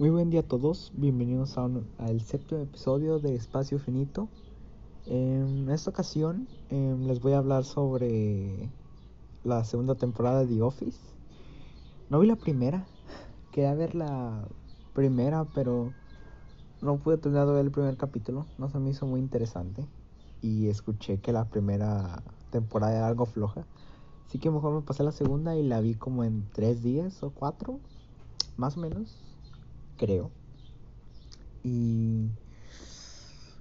Muy buen día a todos, bienvenidos a un- al séptimo episodio de Espacio Finito. En esta ocasión em, les voy a hablar sobre la segunda temporada de The Office. No vi la primera, quería ver la primera, pero no pude terminar de ver el primer capítulo, no se me hizo muy interesante. Y escuché que la primera temporada era algo floja. Así que mejor me pasé la segunda y la vi como en tres días o cuatro, más o menos, creo. Y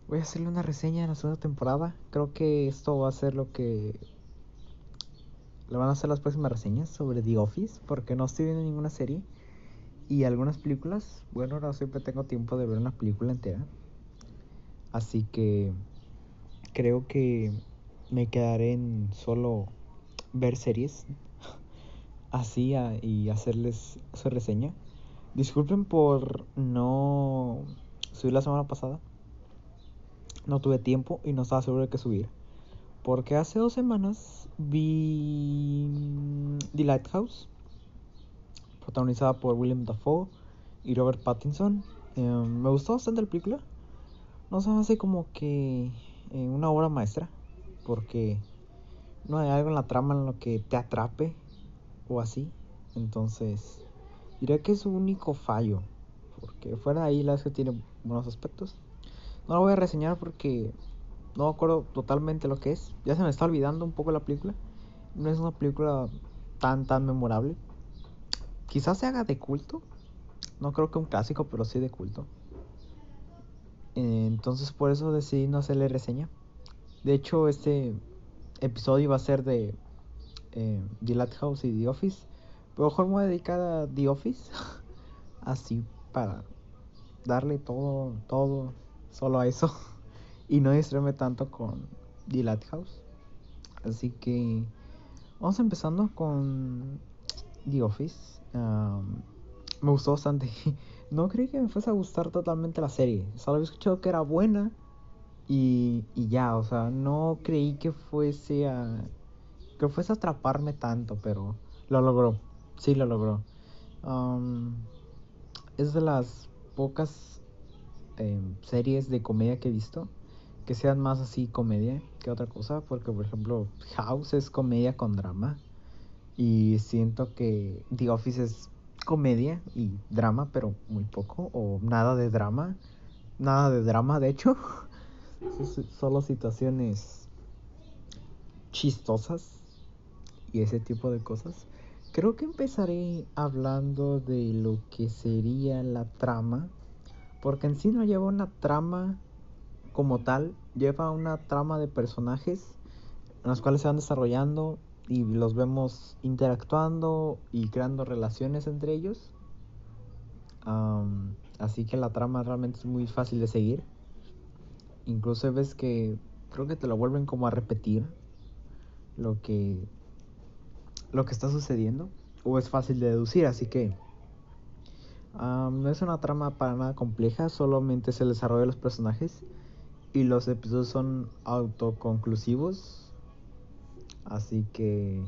voy a hacerle una reseña de la segunda temporada. Creo que esto va a ser lo que le van a hacer las próximas reseñas sobre The Office, porque no estoy viendo ninguna serie y algunas películas. Bueno, no siempre tengo tiempo de ver una película entera. Así que creo que me quedaré en solo ver series así a- y hacerles su reseña. Disculpen por no subir la semana pasada. No tuve tiempo y no estaba seguro de qué subir. Porque hace dos semanas vi The Lighthouse, protagonizada por William Dafoe y Robert Pattinson. Eh, me gustó bastante la película. No se me hace como que eh, una obra maestra, porque no hay algo en la trama en lo que te atrape o así. Entonces, diré que es su único fallo, porque fuera de ahí la que tiene buenos aspectos. No la voy a reseñar porque no me acuerdo totalmente lo que es. Ya se me está olvidando un poco la película. No es una película tan, tan memorable. Quizás se haga de culto. No creo que un clásico, pero sí de culto. Entonces por eso decidí no hacerle reseña. De hecho, este episodio va a ser de eh, The Lighthouse y The Office. Mejor me voy a dedicar a The Office. Así para darle todo, todo, solo a eso. Y no distraerme tanto con The Lighthouse. Así que vamos empezando con The Office. Am, me gustó bastante. No creí que me fuese a gustar totalmente la serie. Solo había escuchado que era buena y, y ya, o sea, no creí que fuese a que fuese a atraparme tanto, pero lo logró. Sí, lo logró. Am, es de las pocas em, series de comedia que he visto que sean más así comedia que otra cosa, porque por ejemplo House es comedia con drama y siento que The Office es comedia y drama, pero muy poco o nada de drama, nada de drama de hecho, solo situaciones chistosas y ese tipo de cosas. Creo que empezaré hablando de lo que sería la trama, porque en sí no lleva una trama como tal, lleva una trama de personajes en los cuales se van desarrollando y los vemos interactuando y creando relaciones entre ellos. Am, así que la trama realmente es muy fácil de seguir. Incluso ves que creo que te lo vuelven como a repetir lo que lo que está sucediendo o es fácil de deducir, así que no es una trama para nada compleja, solamente es el desarrollo de los personajes y los episodios son autoconclusivos, así que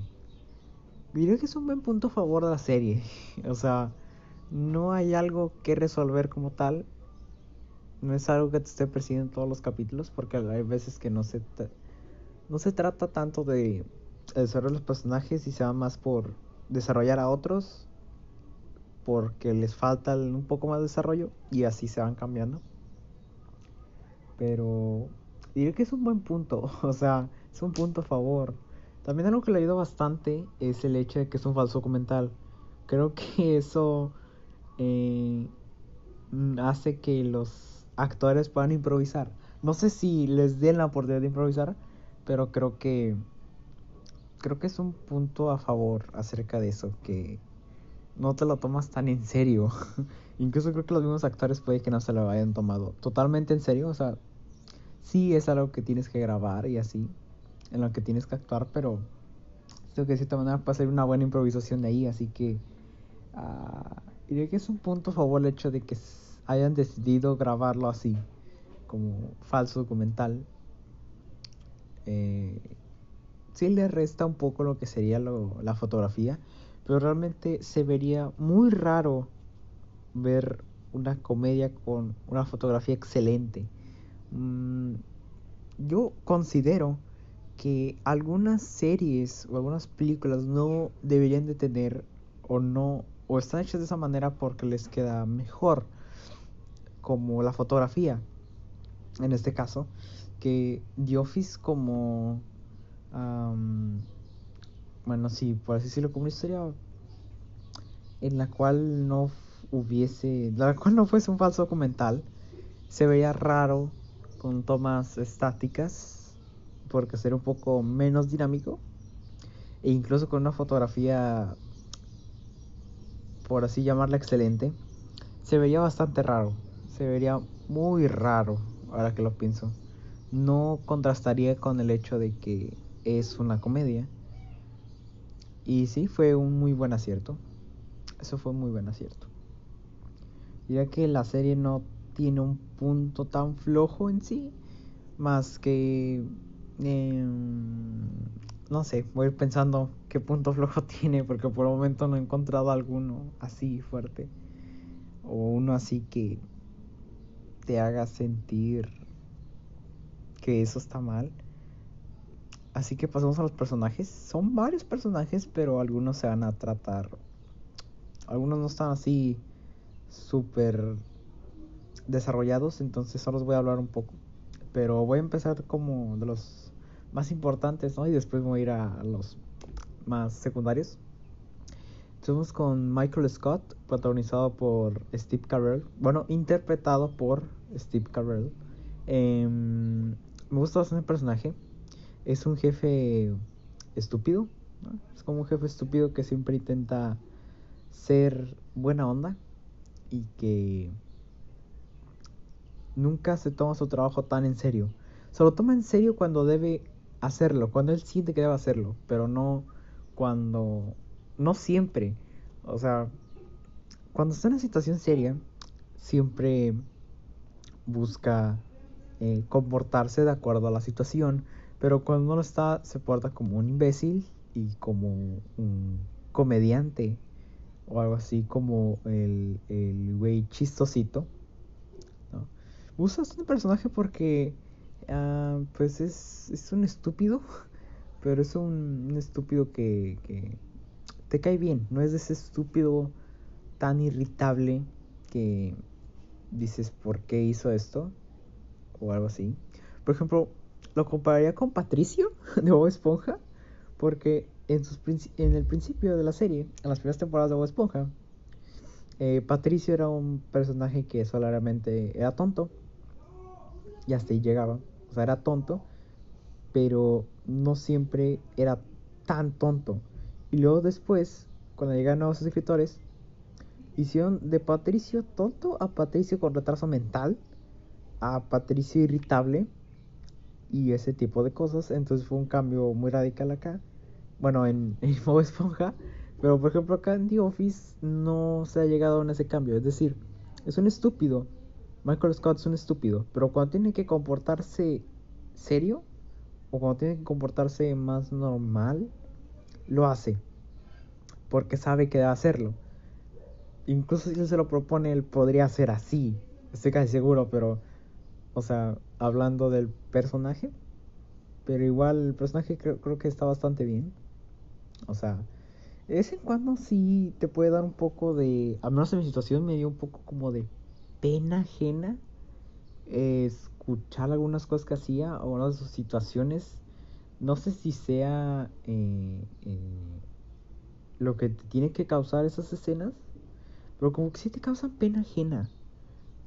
diré que es un buen punto a favor de la serie, o sea, no hay algo que resolver como tal, no es algo que te esté persiguiendo en todos los capítulos, porque hay veces que no se, no se trata tanto de desarrollar los personajes y se va más por desarrollar a otros, porque les falta un poco más de desarrollo y así se van cambiando. Pero diré que es un buen punto, o sea, es un punto a favor. También algo que le ayuda bastante es el hecho de que es un falso documental. Creo que eso eh, mm, hace que los actores puedan improvisar. No sé si les den la oportunidad de improvisar, pero creo que creo que es un punto a favor acerca de eso, que no te lo tomas tan en serio. Incluso creo que los mismos actores puede que no se lo hayan tomado totalmente en serio, o sea, sí es algo que tienes que grabar y así, en lo que tienes que actuar, pero creo que de cierta manera puede ser una buena improvisación de ahí, así que ah, diría que es un punto a favor el hecho de que hayan decidido grabarlo así, como falso documental. Sí le resta un poco lo que sería lo- la fotografía, pero realmente se vería muy raro ver una comedia con una fotografía excelente. Mm, yo considero que algunas series o algunas películas no deberían de tener o no o están hechas de esa manera porque les queda mejor como la fotografía en este caso que The Office como bueno sí por así decirlo como una historia en la cual no hubiese la cual no fuese un falso documental se veía raro con tomas estáticas porque sería un poco menos dinámico e incluso con una fotografía por así llamarla excelente se vería bastante raro se vería muy raro ahora que lo pienso. No contrastaría con el hecho de que es una comedia y sí fue un muy buen acierto eso fue muy buen acierto diría que la serie no tiene un punto tan flojo en sí, más que... Em, no sé, voy pensando qué punto flojo tiene, porque por el momento no he encontrado alguno así fuerte. O uno así que te haga sentir que eso está mal. Así que pasamos a los personajes. Son varios personajes, pero algunos se van a tratar. Algunos no están así súper desarrollados, entonces solo os voy a hablar un poco. Pero voy a empezar como de los más importantes, ¿no? Y después voy a ir a, los más secundarios. Estamos con Michael Scott, protagonizado por Steve Carell. Bueno, interpretado por Steve Carell. Em, me gusta bastante el personaje. Es un jefe estúpido. Es como un jefe estúpido que siempre intenta ser buena onda. Y que nunca se toma su trabajo tan en serio. Se lo toma en serio cuando debe hacerlo, cuando él siente que debe hacerlo, pero no cuando... No siempre. O sea, cuando está en una situación seria, siempre busca eh, comportarse de acuerdo a la situación, pero cuando no lo está, se porta como un imbécil y como un comediante o algo así como el, el güey chistosito usas un personaje porque ah, pues es, es, un estúpido, pero es un, estúpido que, que, te cae bien, no es ese estúpido tan irritable que dices por qué hizo esto o algo así. Por ejemplo, lo compararía con Patricio de Bob Esponja, porque en, sus, en el principio de la serie, en las primeras temporadas de Bob Esponja, eh, Patricio era un personaje que solamente era tonto y hasta ahí llegaba. O sea, era tonto, pero no siempre era tan tonto. Y luego después, cuando llegaron nuevos escritores, hicieron de Patricio tonto a Patricio con retraso mental, a Patricio irritable y ese tipo de cosas. Entonces fue un cambio muy radical acá. Bueno, en, en Modo Esponja. Pero por ejemplo acá en Office no se ha llegado a ese cambio. Es decir, es un estúpido Michael Scott es un estúpido, pero cuando tiene que comportarse serio o cuando tiene que comportarse más normal, lo hace. Porque sabe que debe hacerlo. Incluso si se lo propone, él podría hacer así. Estoy casi seguro, pero, o sea, hablando del personaje. Pero igual el personaje creo, creo que está bastante bien. O sea, de vez en cuando sí te puede dar un poco de, al menos en mi situación me dio un poco como de pena ajena escuchar algunas cosas que hacía o algunas de sus situaciones. No sé si sea eh, eh, lo que te tiene que causar esas escenas, pero como que sí te causan pena ajena.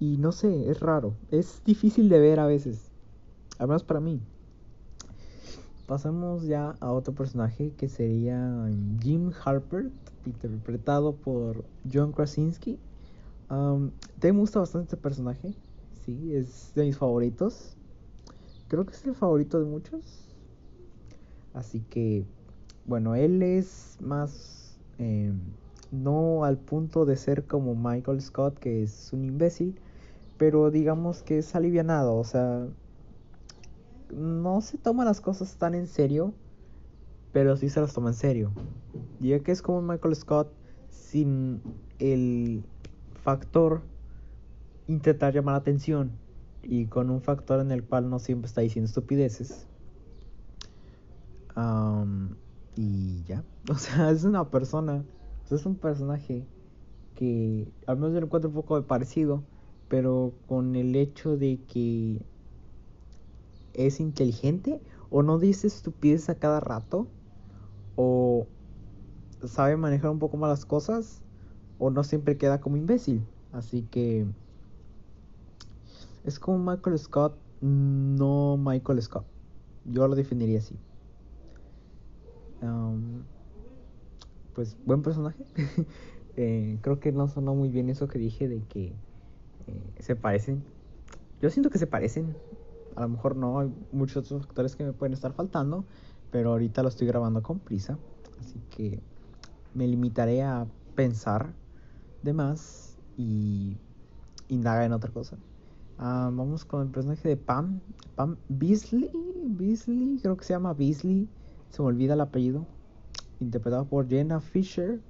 Y no sé, es raro. Es difícil de ver a veces. Menos para mí. Pasamos ya a otro personaje que sería Jim Harper, interpretado por John Krasinski. Te gusta bastante este personaje. Sí, es de mis favoritos. Creo que es el favorito de muchos. Así que, bueno, él es más... Em, no al punto de ser como Michael Scott, que es un imbécil. Pero digamos que es alivianado. O sea, no se toma las cosas tan en serio. Pero sí se las toma en serio. ya que es como Michael Scott sin el factor intentar llamar la atención y con un factor en el cual no siempre está diciendo estupideces. y ya, o sea, es una persona, es un personaje que al menos yo lo encuentro un poco parecido, pero con el hecho de que es inteligente o no dice estupidez a cada rato o sabe manejar un poco más las cosas o no siempre queda como imbécil. Así que es como Michael Scott, no Michael Scott. Yo lo definiría así. Pues buen personaje. Eh, creo que no sonó muy bien eso que dije de que eh, se parecen. Yo siento que se parecen. A lo mejor no, hay muchos otros factores que me pueden estar faltando. Pero ahorita lo estoy grabando con prisa. Así que me limitaré a pensar de más y indagar en otra cosa. Ah, vamos con el personaje de Pam. Pam Beasley. Beasley, creo que se llama Beasley. Se me olvida el apellido. Interpretado por Jenna Fisher.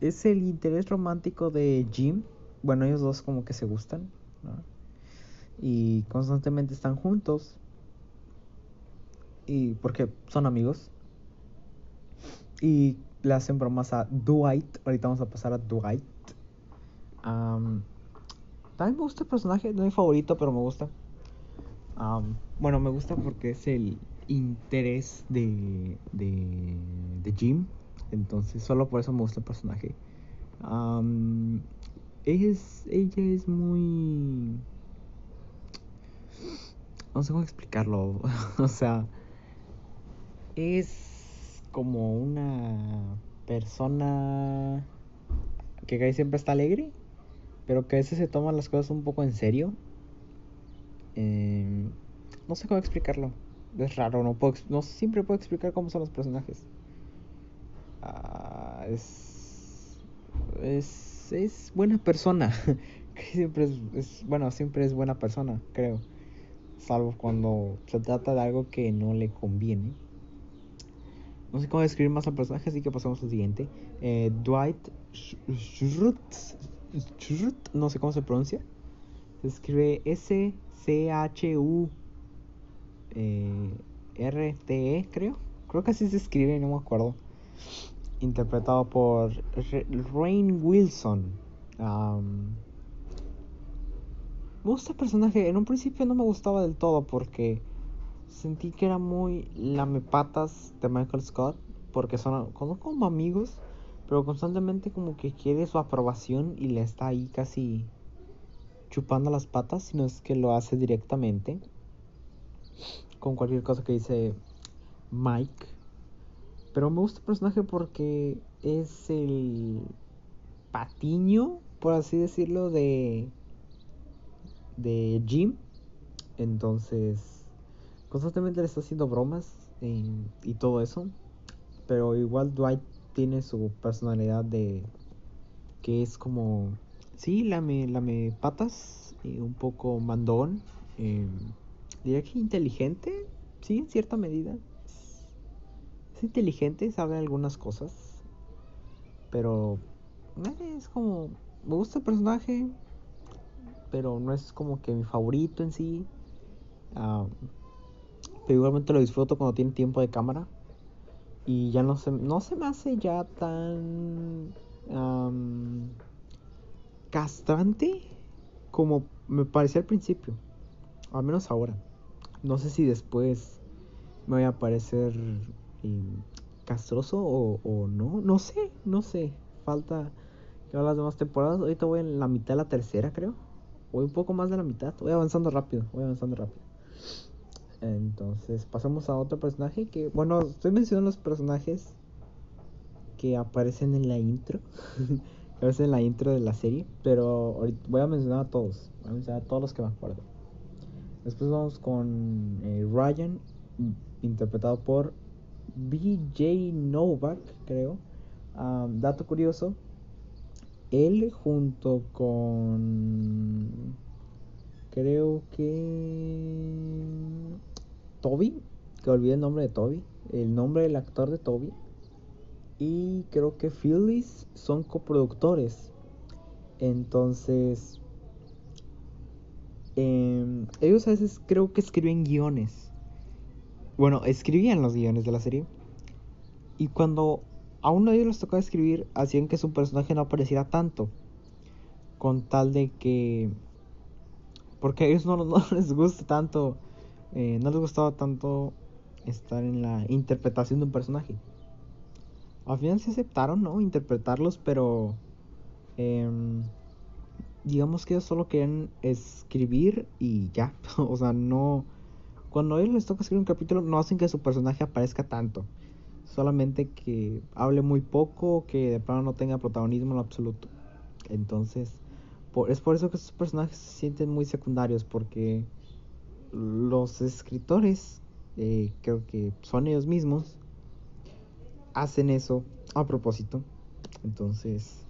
es el interés romántico de Jim. Bueno, ellos dos como que se gustan. Y constantemente están juntos. Y porque son amigos. Y le hacen bromas a Dwight. Ahorita vamos a pasar a Dwight. también me gusta el personaje, no es mi favorito, pero me gusta. bueno, me gusta porque es el interés de, de, de Jim. Entonces, solo por eso me gusta el personaje. ella, es, ella es muy... No sé cómo explicarlo. o sea, es como una persona que siempre está alegre, pero que a veces se toma las cosas un poco en serio. Em, no sé cómo explicarlo. Es raro, no, puedo, no siempre puedo explicar cómo son los personajes. Ah, es, es, es buena persona. siempre es, bueno, siempre es buena persona, creo. Salvo cuando se trata de algo que no le conviene. No sé cómo describir más al personaje, así que pasamos al siguiente. Eh, Dwight Schrute, no sé cómo se pronuncia. Se escribe S-C-H-U-R-T-E, e, creo. Creo que así se escribe, no me acuerdo. Interpretado por Rain Wilson. me gusta el personaje. En un principio no me gustaba del todo porque sentí que era muy lamepatas de Michael Scott, porque son como amigos, pero constantemente como que quiere su aprobación y le está ahí casi chupando las patas, si no es que lo hace directamente con cualquier cosa que dice Mike. Pero me gusta el personaje porque es el patiño, por así decirlo, de de Jim. Entonces constantemente le está haciendo bromas y todo eso. Pero igual Dwight tiene su personalidad de que es como, sí, lame, lame patas, y un poco mandón. Eh, diría que inteligente, sí, en cierta medida. Es, inteligente, sabe algunas cosas. Pero eh, es como, me gusta el personaje, pero no es como que mi favorito en sí. Ah, pero igualmente lo disfruto cuando tiene tiempo de cámara. Y ya no se, no se me hace ya tan castrante como me parecía al principio. Al menos ahora. No sé si después me voy a parecer eh, castroso o, o, no. No sé, no sé. Falta que las demás temporadas. Ahorita voy en la mitad de la tercera, creo. Voy un poco más de la mitad. Voy avanzando rápido. Voy avanzando rápido. Entonces pasamos a otro personaje que, bueno, estoy mencionando los personajes que aparecen en la intro, aparecen en la intro de la serie, pero ahorita voy a mencionar a todos, voy a mencionar a todos los que me acuerdo. Después vamos con eh, Ryan, interpretado por BJ Novak, creo. dato curioso, él junto con creo que Toby, que olvidé el nombre de Toby, el nombre del actor de Toby. Y creo que Phyllis son coproductores. Entonces, em, ellos a veces creo que escriben guiones. Bueno, escribían los guiones de la serie. Y cuando a uno de ellos les tocaba escribir, hacían que su personaje no apareciera tanto. Con tal de que... Porque a ellos no, no les gusta tanto, eh, no les gustaba tanto estar en la interpretación de un personaje. Al final se aceptaron, ¿no? Interpretarlos, pero... Em, digamos que ellos solo querían escribir y ya. o sea, no... Cuando a ellos les toca escribir un capítulo, no hacen que su personaje aparezca tanto solamente que hable muy poco, que de plano no tenga protagonismo en absoluto. Entonces, es por eso que estos personajes se sienten muy secundarios, porque los escritores, eh, creo que son ellos mismos, hacen eso a propósito. Entonces,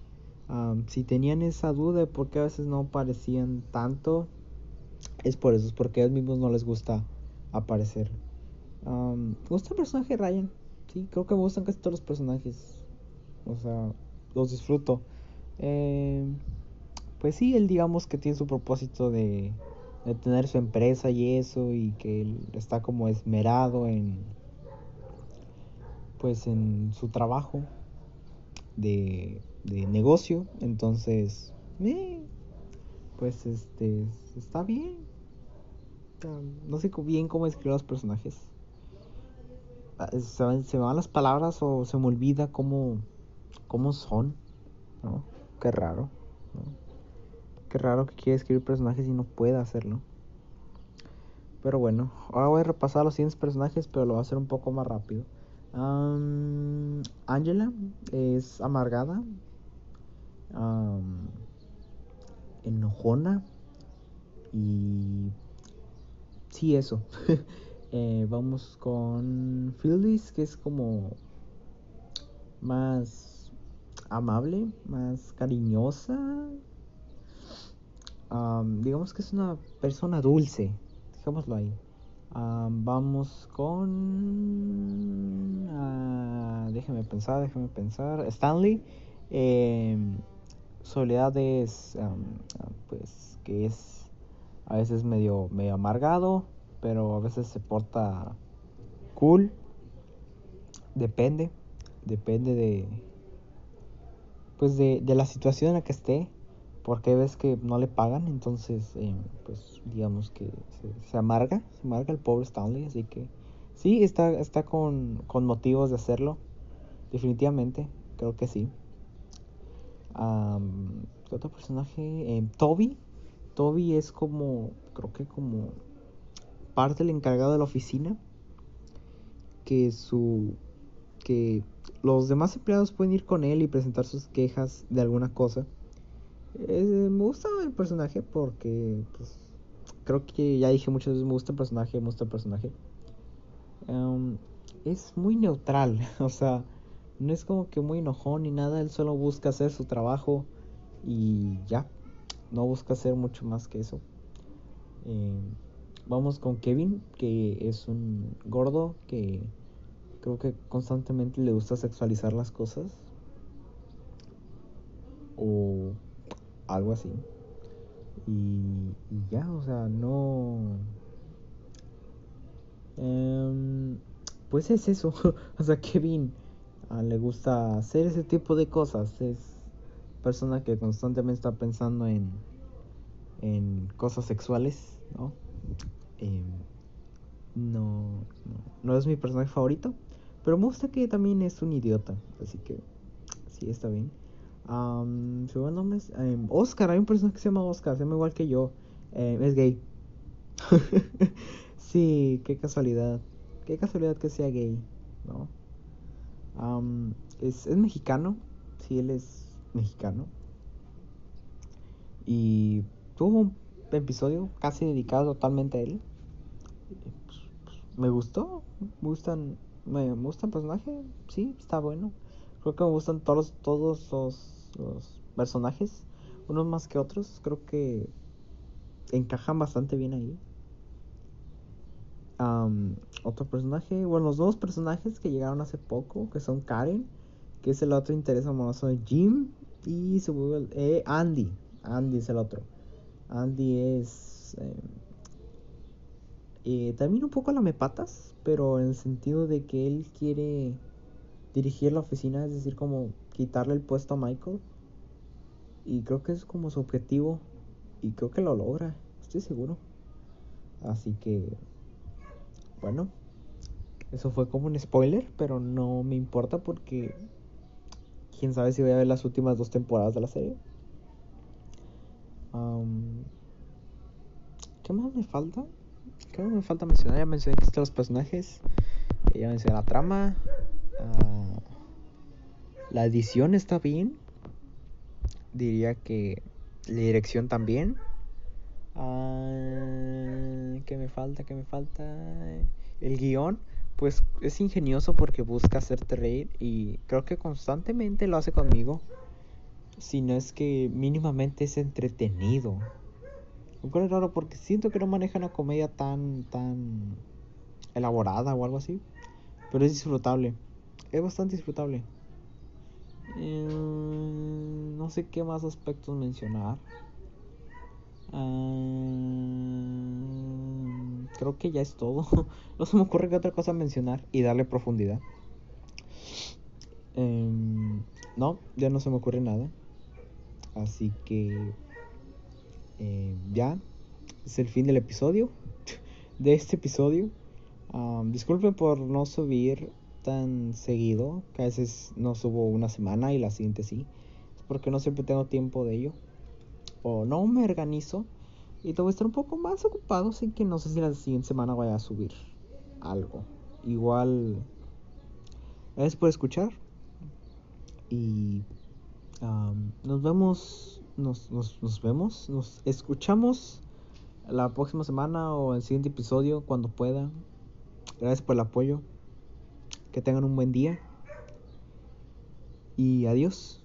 si tenían esa duda de por qué a veces no aparecían tanto, es por eso, es porque a ellos mismos no les gusta aparecer. Um, gusta el personaje Ryan? Sí, creo que me gustan casi todos los personajes. O sea, los disfruto. Eh, pues sí, él digamos que tiene su propósito de, de tener su empresa y eso. Y que él está como esmerado en. Pues en su trabajo de, de negocio. Entonces, pues este, está bien. No sé bien cómo escribir los personajes se, me van las palabras o se me olvida cómo, cómo son, ¿no? Qué raro, Qué raro que quiera escribir personajes y no pueda hacerlo. Pero bueno, ahora voy a repasar los siguientes personajes, pero lo voy a hacer un poco más rápido. Angela es amargada, enojona y sí eso. Eh, vamos con Phyllis, que es como más amable, más cariñosa. digamos que es una persona dulce, dejémoslo ahí. vamos con... Uh, déjeme pensar, déjeme pensar. Stanley. Em, Soledad es, pues, que es a veces medio, medio amargado pero a veces se porta cool. Depende, depende de pues de, la situación en la que esté, porque ves que no le pagan, entonces eh, pues digamos que se, amarga, se amarga el pobre Stanley, así que sí, está, está con, con motivos de hacerlo, definitivamente, creo que sí. ¿Qué otro personaje? Eh, Toby. Toby es como, creo que como parte el encargado de la oficina que su que los demás empleados pueden ir con él y presentar sus quejas de alguna cosa. Eh, me gusta el personaje porque pues, creo que ya dije muchas veces me gusta el personaje, me gusta el personaje. Em, es muy neutral, o sea, no es como que muy enojón ni nada, él solo busca hacer su trabajo y ya, no busca hacer mucho más que eso. Eh, Vamos con Kevin, que es un gordo que creo que constantemente le gusta sexualizar las cosas. O algo así. Y, ya, o sea, no... Em, pues es eso. o sea, Kevin le gusta hacer ese tipo de cosas. Es persona que constantemente está pensando en, en cosas sexuales, ¿no? Em, no, no, es mi personaje favorito, pero me gusta que también es un idiota, así que sí, está bien. su buen nombre es em, Oscar, hay un personaje que se llama Oscar, se llama igual que yo, em, es gay. sí, qué casualidad, qué casualidad que sea gay, ¿no? Es, es mexicano, sí, él es mexicano. Y tuvo un episodio casi dedicado totalmente a él. Pues, me gustó, me gustan, me, gusta el personaje, sí, está bueno. Creo que me gustan todos, todos los, personajes, unos más que otros, creo que encajan bastante bien ahí. Otro personaje, bueno, los dos personajes que llegaron hace poco, que son Karen, que es el otro interés amoroso de Jim, y su eh, Andy, Andy es el otro. Andy es eh, eh, también un poco lamepatas, pero en el sentido de que él quiere dirigir la oficina, es decir, como quitarle el puesto a Michael. Y creo que es como su objetivo y creo que lo logra, estoy seguro. Así que, bueno, eso fue como un spoiler, pero no me importa porque quién sabe si voy a ver las últimas dos temporadas de la serie. ¿Qué más me falta? ¿Qué más me falta mencionar? Ya mencioné que están los personajes, ya mencioné la trama. Ah, la edición está bien. Diría que la dirección también. ¿Qué me falta? ¿Qué me falta? El guion, pues es ingenioso porque busca hacerte reír y creo que constantemente lo hace conmigo. Si no es que mínimamente es entretenido. Lo es raro porque siento que no maneja una comedia tan, tan elaborada o algo así. Pero es disfrutable. Es bastante disfrutable. Eh, no sé qué más aspectos mencionar. Ah, creo que ya es todo. no se me ocurre que otra cosa mencionar y darle profundidad. Em, no, ya no se me ocurre nada. Así que em, ya es el fin del episodio. De este episodio. disculpen por no subir tan seguido. Que a veces no subo una semana y la siguiente sí. Es porque no siempre tengo tiempo de ello o no me organizo y te voy estar un poco más ocupado, así que no sé si la siguiente semana vaya a subir algo. Igual, gracias por escuchar y nos vemos, nos, nos vemos, nos escuchamos la próxima semana o el siguiente episodio cuando pueda. Gracias por el apoyo. Que tengan un buen día. Y adiós.